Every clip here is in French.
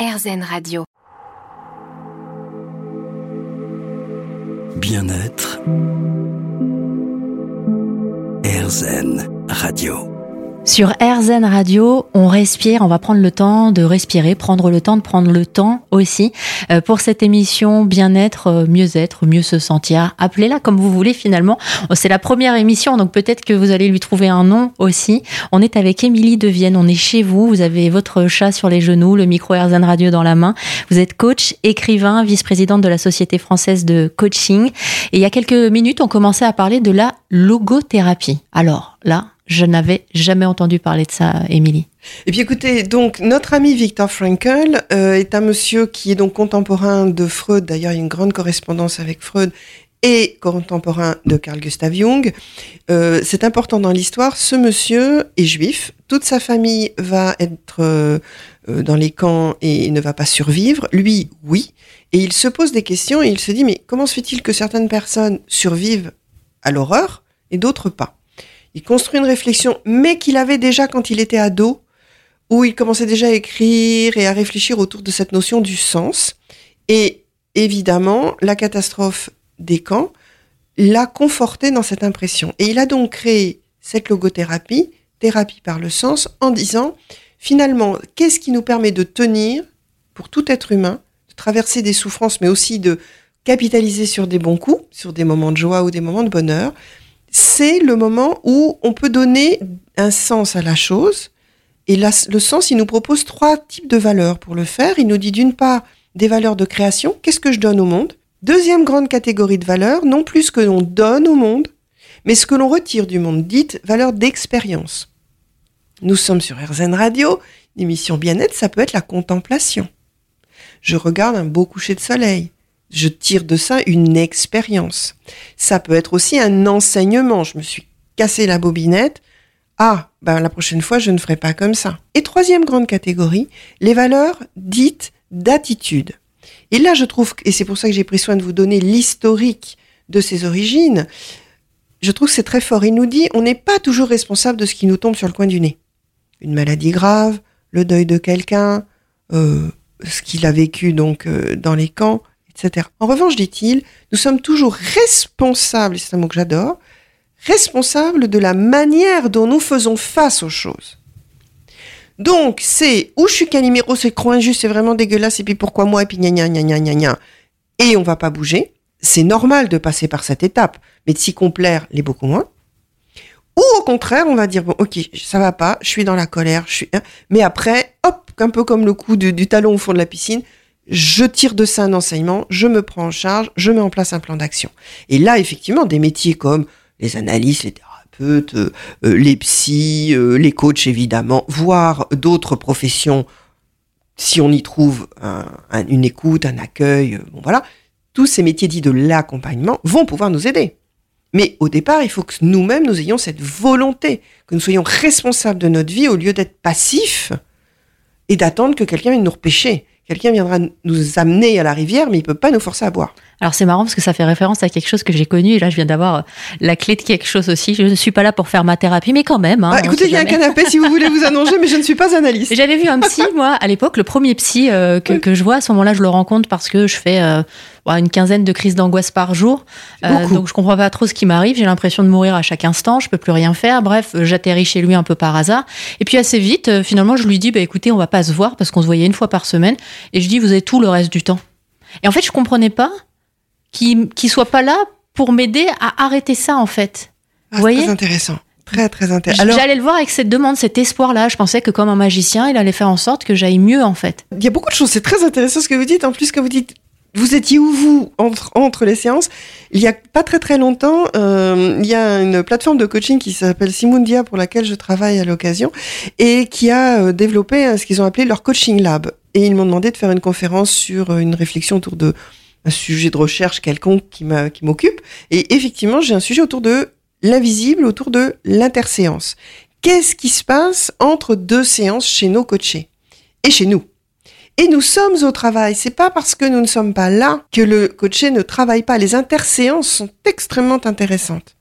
RZN Radio. Bien-être. RZN Radio. Sur RZN Radio, on respire, on va prendre le temps de respirer, prendre le temps de prendre le temps aussi euh, pour cette émission Bien-être, euh, mieux-être, mieux se sentir. Appelez-la comme vous voulez finalement. Oh, c'est la première émission, donc peut-être que vous allez lui trouver un nom aussi. On est avec Émilie de Vienne, on est chez vous, vous avez votre chat sur les genoux, le micro RZN Radio dans la main. Vous êtes coach, écrivain, vice-présidente de la Société française de coaching. Et il y a quelques minutes, on commençait à parler de la logothérapie. Alors là, je n'avais jamais entendu parler de ça, Émilie. Eh bien, écoutez, donc notre ami Viktor Frankl euh, est un monsieur qui est donc contemporain de Freud. D'ailleurs, il y a une grande correspondance avec Freud et contemporain de Carl Gustav Jung. Euh, c'est important dans l'histoire. Ce monsieur est juif. Toute sa famille va être euh, dans les camps et ne va pas survivre. Lui, oui. Et il se pose des questions et il se dit mais comment se fait-il que certaines personnes survivent à l'horreur et d'autres pas? Il construit une réflexion, mais qu'il avait déjà quand il était ado, où il commençait déjà à écrire et à réfléchir autour de cette notion du sens. Et évidemment, la catastrophe des camps l'a conforté dans cette impression. Et il a donc créé cette logothérapie, thérapie par le sens, en disant, finalement, qu'est-ce qui nous permet de tenir, pour tout être humain, de traverser des souffrances, mais aussi de capitaliser sur des bons coups, sur des moments de joie ou des moments de bonheur, c'est le moment où on peut donner un sens à la chose. Et le sens, il nous propose trois types de valeurs pour le faire. Il nous dit d'une part des valeurs de création, qu'est-ce que je donne au monde? Deuxième grande catégorie de valeurs, non plus ce que l'on donne au monde, mais ce que l'on retire du monde, dite valeur d'expérience. Nous sommes sur RZN Radio, l'émission bien-être, ça peut être la contemplation. Je regarde un beau coucher de soleil je tire de ça une expérience. Ça peut être aussi un enseignement. Je me suis cassé la bobinette. Ah, ben la prochaine fois, je ne ferai pas comme ça. Et troisième grande catégorie, les valeurs dites d'attitude. Et là, je trouve, et c'est pour ça que j'ai pris soin de vous donner l'historique de ses origines, je trouve que c'est très fort. Il nous dit, on n'est pas toujours responsable de ce qui nous tombe sur le coin du nez. Une maladie grave, le deuil de quelqu'un, euh, ce qu'il a vécu donc euh, dans les camps, en revanche, dit-il, nous sommes toujours responsables, c'est un mot que j'adore, responsables de la manière dont nous faisons face aux choses. Donc, c'est où je suis Calimero, c'est trop injuste, c'est vraiment dégueulasse, et puis pourquoi moi, et puis gna gna gna gna gna gna. Et on va pas bouger. C'est normal de passer par cette étape, mais de s'y complaire les beaucoup moins. Ou au contraire, on va dire, bon, ok, ça va pas, je suis dans la colère, je suis, hein. mais après, hop, un peu comme le coup du talon au fond de la piscine, je tire de ça un enseignement, je me prends en charge, je mets en place un plan d'action. Et là, effectivement, des métiers comme les analystes, les thérapeutes, euh, euh, les psys, euh, les coachs, évidemment, voire d'autres professions, si on y trouve une écoute, un accueil, bon voilà, tous ces métiers dits de l'accompagnement vont pouvoir nous aider. Mais au départ, il faut que nous-mêmes, nous ayons cette volonté, que nous soyons responsables de notre vie au lieu d'être passifs et d'attendre que quelqu'un vienne nous repêcher. Quelqu'un viendra nous amener à la rivière, mais il peut pas nous forcer à boire. Alors c'est marrant parce que ça fait référence à quelque chose que j'ai connu. Et là, je viens d'avoir euh, la clé de quelque chose aussi. Je ne suis pas là pour faire ma thérapie, mais quand même. Hein, ah, écoutez, il y a un canapé si vous voulez vous annoncer, mais je ne suis pas analyste. J'avais vu un psy, moi, à l'époque, le premier psy euh, que, que, je vois. À ce moment-là, je le rencontre parce que je fais euh, une quinzaine de crises d'angoisse par jour. Euh, donc je comprends pas trop ce qui m'arrive. J'ai l'impression de mourir à chaque instant. Je peux plus rien faire. Bref, j'atterris chez lui un peu par hasard. Et puis assez vite, euh, finalement, je lui dis, bah écoutez, on va pas se voir parce qu'on se voyait une fois par semaine. Et je dis, vous avez tout le reste du temps. Et en fait, je comprenais pas qu'il qu soit pas là pour m'aider à arrêter ça en fait. Ah, vous voyez Très intéressant. Très, très intéressant. J'allais le voir avec cette demande, cet espoir-là. Je pensais que comme un magicien, il allait faire en sorte que j'aille mieux, en fait. Il y a beaucoup de choses. C'est très intéressant ce que vous dites. En plus, que vous dites, vous étiez où vous entre, entre les séances? Il y a pas très très longtemps, euh, il y a une plateforme de coaching qui s'appelle Simundia pour laquelle je travaille à l'occasion et qui a euh, développé euh, ce qu'ils ont appelé leur coaching lab. Et ils m'ont demandé de faire une conférence sur une réflexion autour de un sujet de recherche quelconque qui m'occupe. Et effectivement, j'ai un sujet autour de l'invisible, autour de l'interséance. Qu'est-ce qui se passe entre deux séances chez nos coachés? Et chez nous et nous sommes au travail. C'est pas parce que nous ne sommes pas là que le coaché ne travaille pas. Les interséances sont extrêmement intéressantes.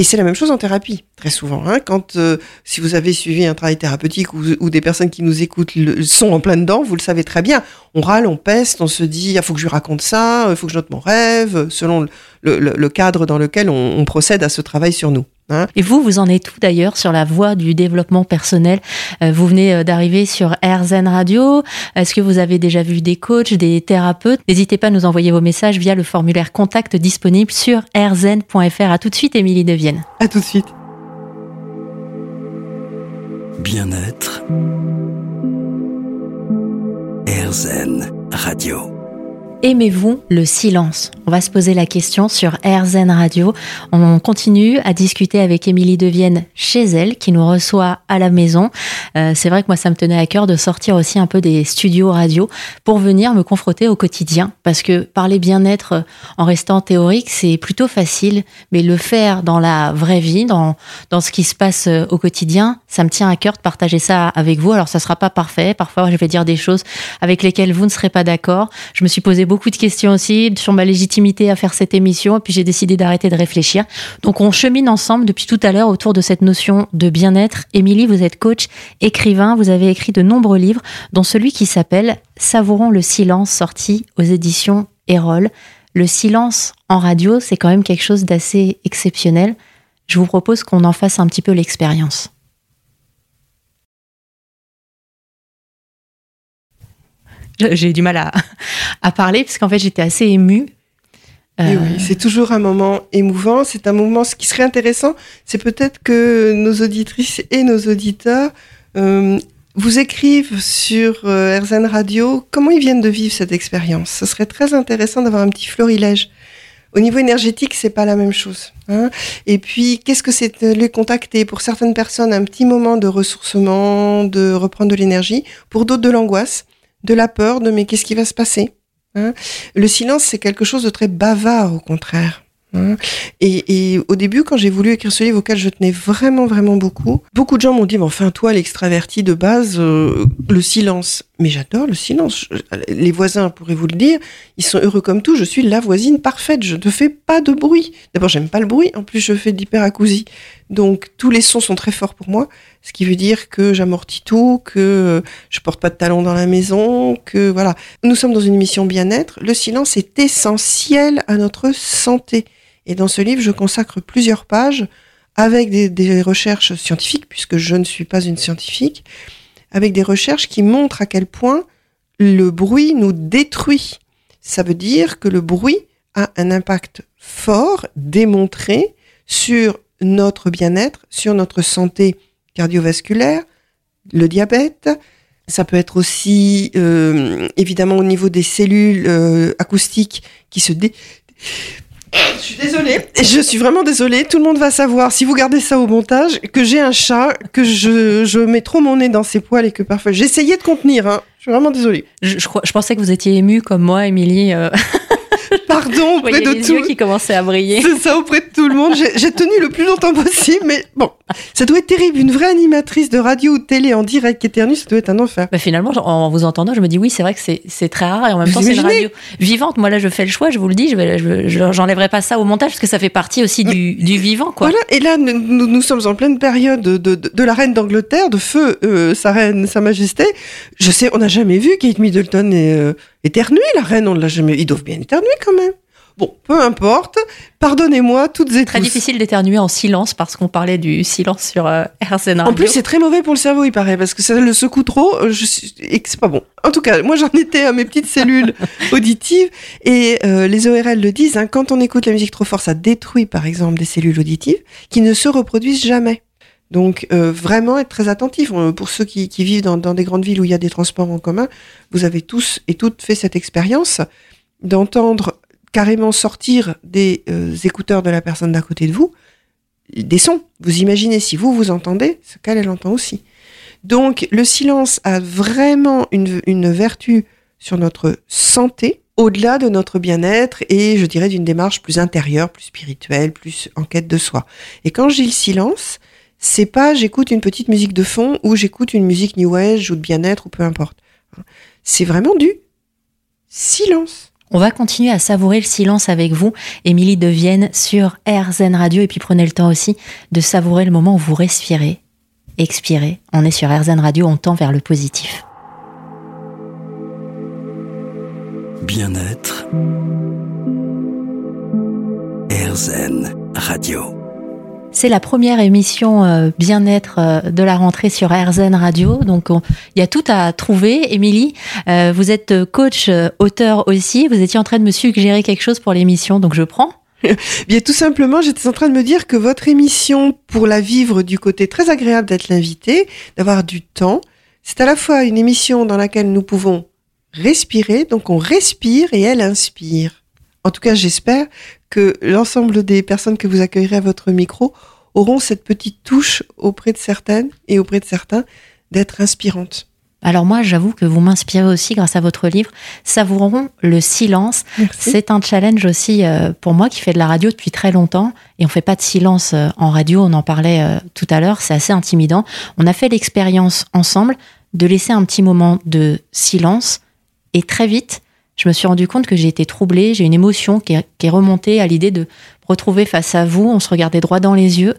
Et c'est la même chose en thérapie, très souvent. Hein, quand, euh, si vous avez suivi un travail thérapeutique ou, des personnes qui nous écoutent le, sont en plein dedans, vous le savez très bien. On râle, on peste, on se dit, il faut que je lui raconte ça, il faut que je note mon rêve, selon le, cadre dans lequel on, procède à ce travail sur nous. Hein. Et vous, vous en êtes tout d'ailleurs sur la voie du développement personnel? Euh, Vous venez euh, d'arriver sur RZN Radio. Est-ce que vous avez déjà vu des coachs, des thérapeutes? N'hésitez pas à nous envoyer vos messages via le formulaire contact disponible sur rzn.fr. À tout de suite, Émilie Devienne. À tout de suite. Bien-être. RZN Radio. Aimez-vous le silence? On va se poser la question sur RZN Radio. On continue à discuter avec Émilie Devienne chez elle, qui nous reçoit à la maison. Euh, c'est vrai que moi, ça me tenait à cœur de sortir aussi un peu des studios radio pour venir me confronter au quotidien. Parce que parler bien-être en restant théorique, c'est plutôt facile. Mais le faire dans la vraie vie, dans, dans ce qui se passe euh, au quotidien, ça me tient à cœur de partager ça avec vous. Alors, ça sera pas parfait. Parfois, je vais dire des choses avec lesquelles vous ne serez pas d'accord. Je me suis posé beaucoup de questions aussi sur ma légitimité à faire cette émission, et puis j'ai décidé d'arrêter de réfléchir. Donc on chemine ensemble depuis tout à l'heure autour de cette notion de bien-être. Émilie, vous êtes coach, écrivain, vous avez écrit de nombreux livres, dont celui qui s'appelle Savourons le silence, sorti aux éditions Erol. Le silence en radio, c'est quand même quelque chose d'assez exceptionnel. Je vous propose qu'on en fasse un petit peu l'expérience. j'ai du mal à, à parler parce qu'en fait j'étais assez émue. Euh... oui, c'est toujours un moment émouvant. C'est un moment. Ce qui serait intéressant, c'est peut-être que nos auditrices et nos auditeurs euh, vous écrivent sur euh, RZN Radio comment ils viennent de vivre cette expérience. Ce serait très intéressant d'avoir un petit florilège. Au niveau énergétique, c'est pas la même chose. Hein et puis, qu'est-ce que c'est de les contacter? Pour certaines personnes, un petit moment de ressourcement, de reprendre de l'énergie. Pour d'autres, de l'angoisse de la peur, de mais qu'est-ce qui va se passer hein? Le silence, c'est quelque chose de très bavard, au contraire. Hein? Et, au début, quand j'ai voulu écrire ce livre auquel je tenais vraiment, vraiment beaucoup, beaucoup de gens m'ont dit, mais enfin, toi, l'extraverti de base, euh, le silence. Mais j'adore le silence. Les voisins pourraient vous le dire, ils sont heureux comme tout. Je suis la voisine parfaite. Je ne fais pas de bruit. D'abord, j'aime pas le bruit. En plus, je fais de l'hyperacousie. Donc, tous les sons sont très forts pour moi. Ce qui veut dire que j'amortis tout, que je porte pas de talons dans la maison, que voilà. Nous sommes dans une émission bien-être. Le silence est essentiel à notre santé. Et dans ce livre, je consacre plusieurs pages avec des, des, recherches scientifiques, puisque je ne suis pas une scientifique, avec des recherches qui montrent à quel point le bruit nous détruit. Ça veut dire que le bruit a un impact fort, démontré, sur notre bien-être, sur notre santé cardiovasculaire, le diabète. Ça peut être aussi euh, évidemment au niveau des cellules euh, acoustiques qui se dé je suis désolée, je suis vraiment désolée. Tout le monde va savoir, si vous gardez ça au montage, que j'ai un chat, que je, je mets trop mon nez dans ses poils et que parfois j'essayais de contenir. Hein. Je suis vraiment désolée. Je, pensais que vous étiez émue comme moi, Émilie. Euh... Pardon auprès de les tout. yeux qui commençaient à briller. C'est ça auprès de tout le monde. J'ai tenu le plus longtemps possible, mais bon, ça doit être terrible. Une vraie animatrice de radio ou de télé en direct qui éternue, ça doit être un enfer. Bah finalement, en vous entendant, je me dis oui, c'est vrai que c'est très rare et en même temps c'est une radio vivante. Moi là, je fais le choix, je vous le dis, je j'enlèverai pas ça au montage parce que ça fait partie aussi du, du vivant, quoi. Voilà. Et là, nous, nous sommes en pleine période de, de, de la reine d'Angleterre, de feu euh, sa reine, sa majesté. Je sais, on n'a jamais vu Kate Middleton et euh, éternuer la reine, on l'a jamais. Ils doivent bien éternuer quand même. Bon, peu importe. Pardonnez-moi toutes et Très tous. difficile d'éternuer en silence parce qu'on parlait du silence sur euh, RCN Radio. En plus, c'est très mauvais pour le cerveau, il paraît, parce que ça le secoue trop euh, je suis... et que c'est pas bon. En tout cas, moi, j'en étais à mes petites cellules auditives et euh, les ORL le disent. Hein, quand on écoute la musique trop fort, ça détruit, par exemple, des cellules auditives qui ne se reproduisent jamais. Donc euh, vraiment être très attentif. Pour ceux qui, vivent dans, dans, des grandes villes où il y a des transports en commun, vous avez tous et toutes fait cette expérience d'entendre carrément sortir des euh, écouteurs de la personne d'à côté de vous des sons. Vous imaginez si vous vous entendez ce qu'elle elle entend aussi. Donc le silence a vraiment une, une vertu sur notre santé au-delà de notre bien-être et je dirais d'une démarche plus intérieure, plus spirituelle, plus en quête de soi. Et quand j'ai le silence, c'est pas j'écoute une petite musique de fond ou j'écoute une musique new age ou de bien-être ou peu importe. C'est vraiment du silence. On va continuer à savourer le silence avec vous, Émilie de Vienne, sur RZN Radio. Et puis prenez le temps aussi de savourer le moment où vous respirez, expirez. On est sur RZN Radio, on tend vers le positif. Bien-être. RZN Radio. C'est la première émission euh, bien-être euh, de la rentrée sur RZN Radio. Donc, il y a tout à trouver. Émilie, euh, vous êtes coach, auteur aussi. Vous étiez en train de me suggérer quelque chose pour l'émission, donc je prends. Bien, tout simplement, j'étais en train de me dire que votre émission, pour la vivre du côté très agréable d'être l'invité, d'avoir du temps, c'est à la fois une émission dans laquelle nous pouvons respirer, donc on respire et elle inspire. En tout cas, j'espère que l'ensemble des personnes que vous accueillerez à votre micro auront cette petite touche auprès de certaines et auprès de certains d'être inspirantes. Alors moi, j'avoue que vous m'inspirez aussi grâce à votre livre Savourons le silence. C'est un challenge aussi euh, pour moi qui fait de la radio depuis très longtemps et on fait pas de silence euh, en radio, on en parlait euh, tout à l'heure, c'est assez intimidant. On a fait l'expérience ensemble de laisser un petit moment de silence et très vite, je me suis rendu compte que j'ai été troublée, j'ai une émotion qui est, remontée à l'idée de retrouver face à vous, on se regardait droit dans les yeux,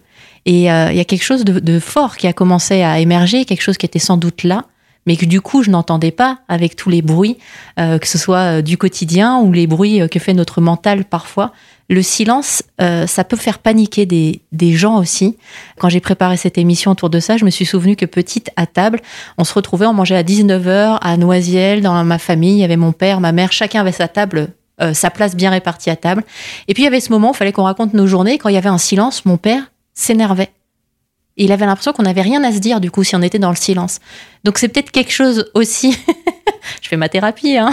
et euh, il y a quelque chose de, fort qui a commencé à émerger, quelque chose qui était sans doute là, mais que du coup je n'entendais pas avec tous les bruits, euh, que ce soit euh, du quotidien ou les bruits que fait notre mental parfois le silence, euh, ça peut faire paniquer des, gens aussi. Quand j'ai préparé cette émission autour de ça, je me suis souvenu que petite à table, on se retrouvait, on mangeait à 19h à Noisiel, dans ma famille, il y avait mon père, ma mère, chacun avait sa table, euh, sa place bien répartie à table. Et puis il y avait ce moment où il fallait qu'on raconte nos journées. Quand il y avait un silence, mon père s'énervait. Il avait l'impression qu'on n'avait rien à se dire du coup si on était dans le silence. Donc c'est peut-être quelque chose aussi. je fais ma thérapie, hein.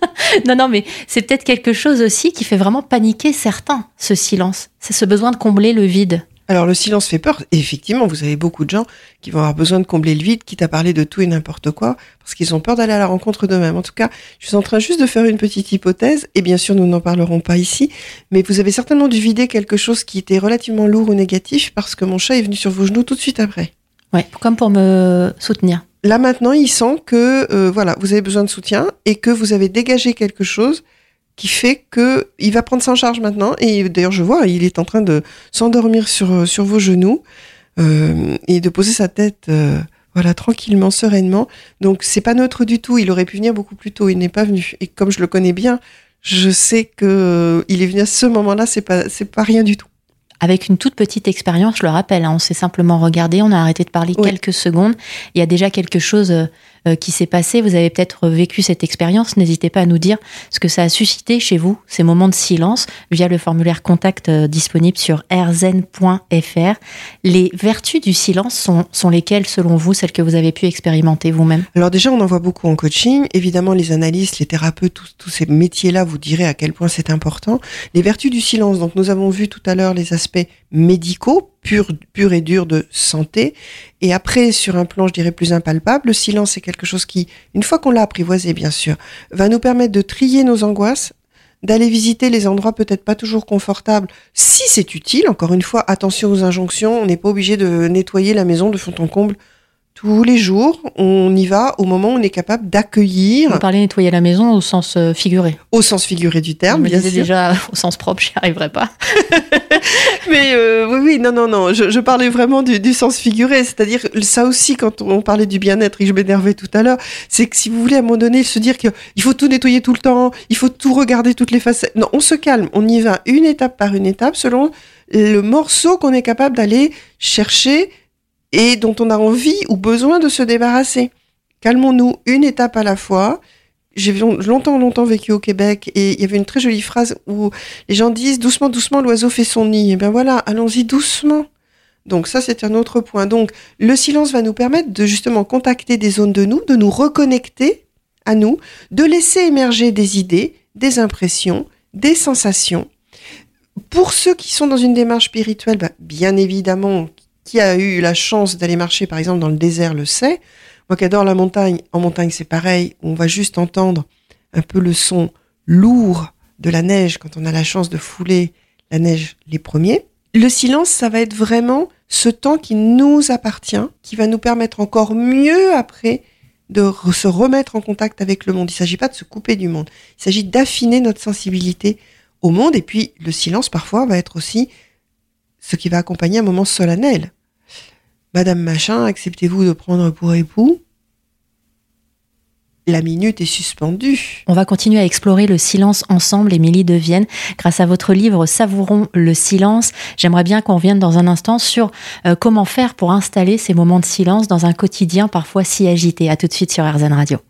non, non, mais c'est peut-être quelque chose aussi qui fait vraiment paniquer certains, ce silence. C'est ce besoin de combler le vide. Alors le silence fait peur. Et effectivement, vous avez beaucoup de gens qui vont avoir besoin de combler le vide, quitte à parler de tout et n'importe quoi, parce qu'ils ont peur d'aller à la rencontre d'eux-mêmes. En tout cas, je suis en train juste de faire une petite hypothèse, et bien sûr, nous n'en parlerons pas ici, mais vous avez certainement dû vider quelque chose qui était relativement lourd ou négatif, parce que mon chat est venu sur vos genoux tout de suite après. Ouais, comme pour me soutenir là maintenant, il sent que euh, voilà, vous avez besoin de soutien et que vous avez dégagé quelque chose qui fait que il va prendre ça en charge maintenant. Et d'ailleurs, je vois, il est en train de s'endormir sur euh, sur vos genoux euh, et de poser sa tête. Euh, voilà, tranquillement, sereinement. Donc, c'est pas neutre du tout. Il aurait pu venir beaucoup plus tôt. Il n'est pas venu. Et comme je le connais bien, je sais que il est venu à ce moment-là. C'est pas, c'est pas rien du tout avec une toute petite expérience, je le rappelle, hein, on s'est simplement regardé, on a arrêté de parler quelques secondes. Il y a déjà quelque chose qui s'est passé. Vous avez peut-être vécu cette expérience. N'hésitez pas à nous dire ce que ça a suscité chez vous, ces moments de silence, via le formulaire contact euh, disponible sur rzen.fr. Les vertus du silence sont, sont lesquelles, selon vous, celles que vous avez pu expérimenter vous-même? Alors déjà, on en voit beaucoup en coaching. Évidemment, les analystes, les thérapeutes, tous, tous ces métiers-là vous diraient à quel point c'est important. Les vertus du silence. Donc, nous avons vu tout à l'heure les aspects médicaux, pur et durs de santé. Et après, sur un plan, je dirais, plus impalpable, le silence est quelque chose qui, une fois qu'on l'a apprivoisé, bien sûr, va nous permettre de trier nos angoisses, d'aller visiter les endroits peut-être pas toujours confortables, si c'est utile. Encore une fois, attention aux injonctions, on n'est pas obligé de nettoyer la maison de fond en comble tous les jours, on y va au moment où on est capable d'accueillir. Vous parlez nettoyer la maison au sens euh, figuré. Au sens figuré du terme, bien sûr. déjà au sens propre, j'y arriverai pas. Mais euh, oui, oui, non, non, non. Je, parlais vraiment du, sens figuré, c'est-à-dire ça aussi quand on parlait du bien-être et que je m'énervais tout à l'heure, c'est que si vous voulez à un moment donné se dire qu'il faut tout nettoyer tout le temps, il faut tout regarder toutes les facettes. Non, on se calme, on y va une étape par une étape selon le morceau qu'on est capable d'aller chercher et dont on a envie ou besoin de se débarrasser. Calmons-nous une étape à la fois. J'ai longtemps, longtemps vécu au Québec et il y avait une très jolie phrase où les gens disent doucement, doucement, l'oiseau fait son nid. Et eh bien voilà, allons-y doucement. Donc ça, c'est un autre point. Donc le silence va nous permettre de justement contacter des zones de nous, de nous reconnecter à nous, de laisser émerger des idées, des impressions, des sensations. Pour ceux qui sont dans une démarche spirituelle, bah, bien évidemment, qui a eu la chance d'aller marcher, par exemple, dans le désert le sait. Moi qui adore la montagne, en montagne c'est pareil, on va juste entendre un peu le son lourd de la neige quand on a la chance de fouler la neige les premiers. Le silence, ça va être vraiment ce temps qui nous appartient, qui va nous permettre encore mieux après de se remettre en contact avec le monde. Il ne s'agit pas de se couper du monde. Il s'agit d'affiner notre sensibilité au monde. Et puis, le silence, parfois, va être aussi ce qui va accompagner un moment solennel. Madame Machin, acceptez-vous de prendre pour époux? La minute est suspendue. On va continuer à explorer le silence ensemble, Émilie de Vienne, grâce à votre livre Savourons le silence. J'aimerais bien qu'on revienne dans un instant sur euh, comment faire pour installer ces moments de silence dans un quotidien parfois si agité. À tout de suite sur RZN Radio.